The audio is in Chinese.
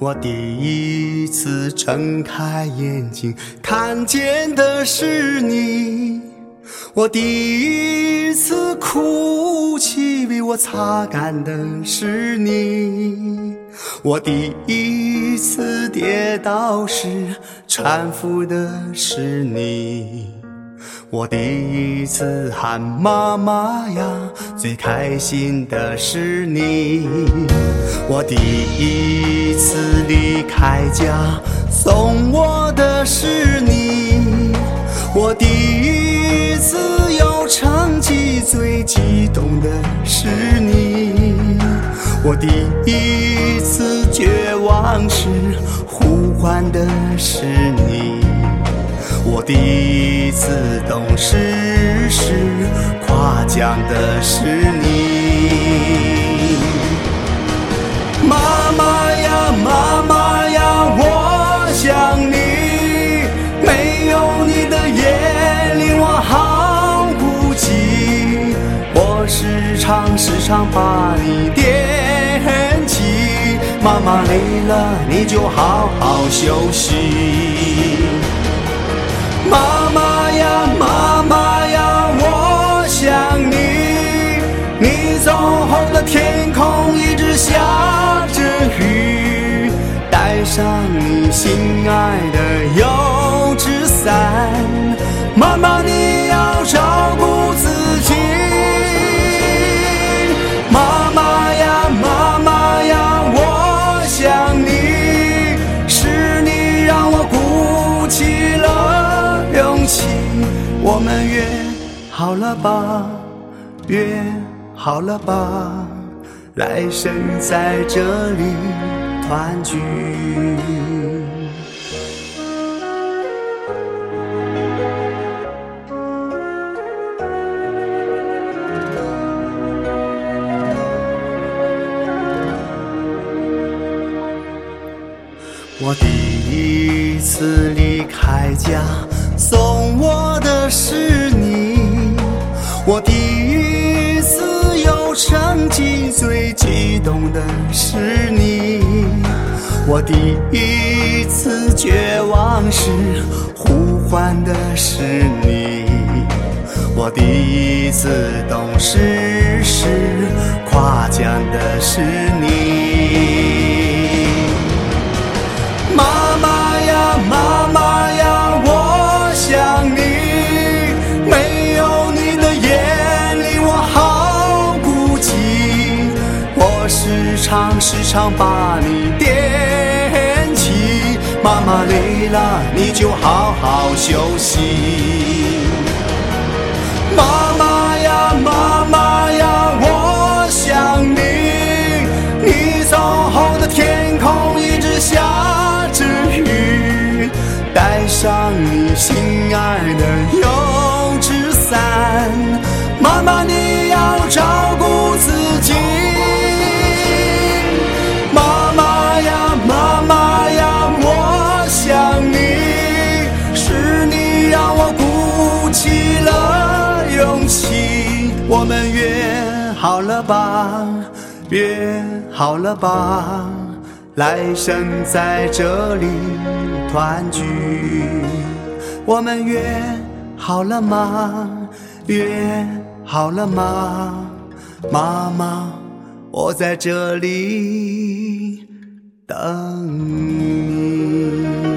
我第一次睁开眼睛，看见的是你；我第一次哭泣，为我擦干的是你；我第一次跌倒时，搀扶的是你。我第一次喊妈妈呀，最开心的是你；我第一次离开家，送我的是你；我第一次有成绩，最激动的是你；我第一次绝望时，呼唤的是你。我第一次懂事时，夸奖的是你。妈妈呀，妈妈呀，我想你。没有你的夜里我好孤寂。我时常时常把你惦记。妈妈累了，你就好好休息。妈妈呀，妈妈呀，我想你。你走后的天空一直下着雨，带上你心爱的我们约好了吧，约好了吧，来生在这里团聚。我的第一次离开家，送我的是你；我第一次有成绩，最激动的是你；我第一次绝望时，呼唤的是你；我第一次懂事时，夸奖的是你。时常把你惦记。妈妈累了，你就好好休息。妈妈呀，妈妈呀，我想你。你走后的天空一直下着雨，带上你心约好了吧，来生在这里团聚。我们约好了吗？约好了吗？妈妈，我在这里等你